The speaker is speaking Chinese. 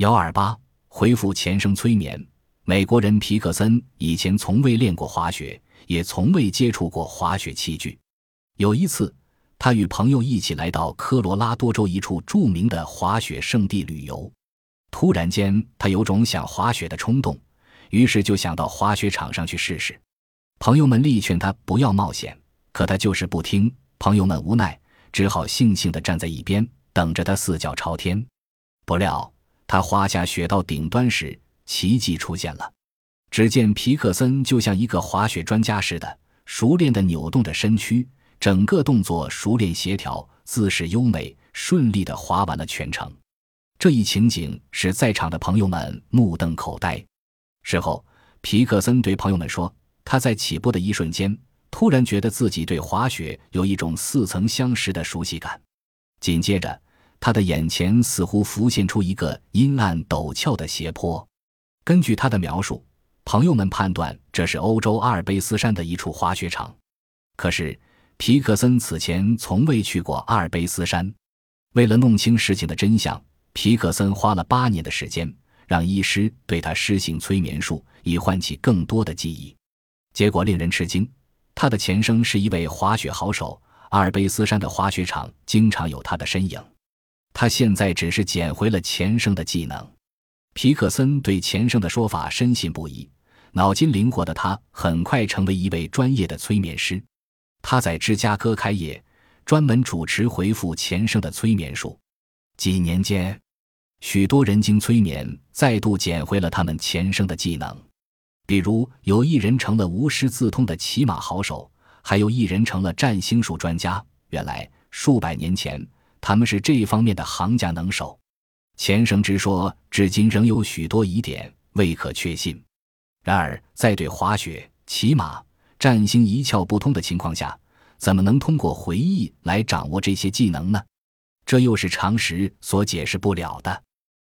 幺二八回复前生催眠。美国人皮克森以前从未练过滑雪，也从未接触过滑雪器具。有一次，他与朋友一起来到科罗拉多州一处著名的滑雪圣地旅游。突然间，他有种想滑雪的冲动，于是就想到滑雪场上去试试。朋友们力劝他不要冒险，可他就是不听。朋友们无奈，只好悻悻地站在一边，等着他四脚朝天。不料，他滑下雪道顶端时，奇迹出现了。只见皮克森就像一个滑雪专家似的，熟练地扭动着身躯，整个动作熟练协调，姿势优美，顺利地滑完了全程。这一情景使在场的朋友们目瞪口呆。事后，皮克森对朋友们说：“他在起步的一瞬间，突然觉得自己对滑雪有一种似曾相识的熟悉感。紧接着，他的眼前似乎浮现出一个阴暗陡峭的斜坡。根据他的描述，朋友们判断这是欧洲阿尔卑斯山的一处滑雪场。可是，皮克森此前从未去过阿尔卑斯山。为了弄清事情的真相。”皮克森花了八年的时间，让医师对他施行催眠术，以唤起更多的记忆。结果令人吃惊，他的前生是一位滑雪好手，阿尔卑斯山的滑雪场经常有他的身影。他现在只是捡回了前生的技能。皮克森对前生的说法深信不疑，脑筋灵活的他很快成为一位专业的催眠师。他在芝加哥开业，专门主持回复前生的催眠术。几年间，许多人经催眠再度捡回了他们前生的技能，比如有一人成了无师自通的骑马好手，还有一人成了占星术专家。原来数百年前他们是这一方面的行家能手。钱绳之说至今仍有许多疑点未可确信。然而，在对滑雪、骑马、占星一窍不通的情况下，怎么能通过回忆来掌握这些技能呢？这又是常识所解释不了的。